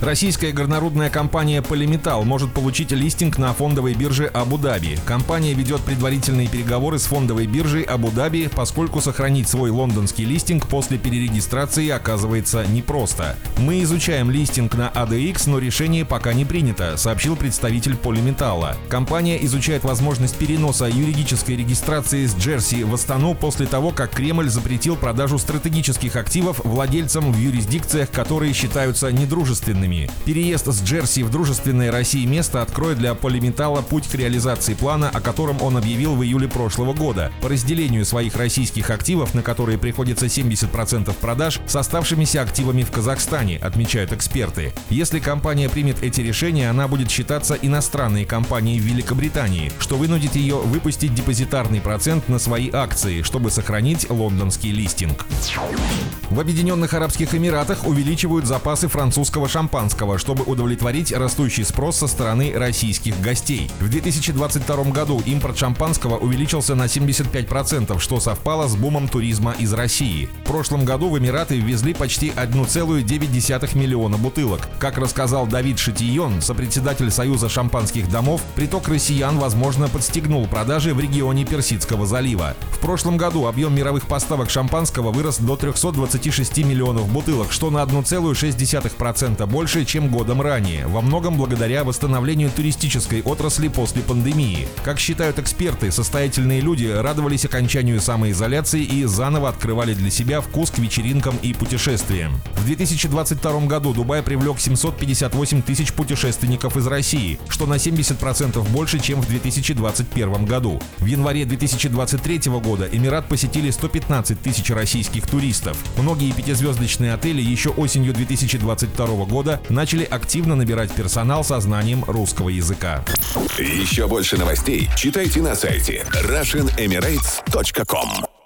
Российская горнорудная компания «Полиметалл» может получить листинг на фондовой бирже Абу-Даби. Компания ведет предварительные переговоры с фондовой биржей Абу-Даби, поскольку сохранить свой лондонский листинг после перерегистрации оказывается непросто. «Мы изучаем листинг на ADX, но решение пока не принято», сообщил представитель «Полиметалла». Компания изучает возможность переноса юридической регистрации с Джерси в Астану после того, как Кремль запретил продажу стратегических активов владельцам в юрисдикциях, которые считаются недружественными странами. Переезд с Джерси в дружественное России место откроет для полиметалла путь к реализации плана, о котором он объявил в июле прошлого года, по разделению своих российских активов, на которые приходится 70% продаж, с оставшимися активами в Казахстане, отмечают эксперты. Если компания примет эти решения, она будет считаться иностранной компанией в Великобритании, что вынудит ее выпустить депозитарный процент на свои акции, чтобы сохранить лондонский листинг. В Объединенных Арабских Эмиратах увеличивают запасы французского шампанского шампанского, чтобы удовлетворить растущий спрос со стороны российских гостей. В 2022 году импорт шампанского увеличился на 75%, что совпало с бумом туризма из России. В прошлом году в Эмираты ввезли почти 1,9 миллиона бутылок. Как рассказал Давид Шатион, сопредседатель Союза шампанских домов, приток россиян, возможно, подстегнул продажи в регионе Персидского залива. В прошлом году объем мировых поставок шампанского вырос до 326 миллионов бутылок, что на 1,6% больше больше, чем годом ранее, во многом благодаря восстановлению туристической отрасли после пандемии. Как считают эксперты, состоятельные люди радовались окончанию самоизоляции и заново открывали для себя вкус к вечеринкам и путешествиям. В 2022 году Дубай привлек 758 тысяч путешественников из России, что на 70% больше, чем в 2021 году. В январе 2023 года Эмират посетили 115 тысяч российских туристов. Многие пятизвездочные отели еще осенью 2022 начали активно набирать персонал со знанием русского языка. Еще больше новостей читайте на сайте RussianEmirates.com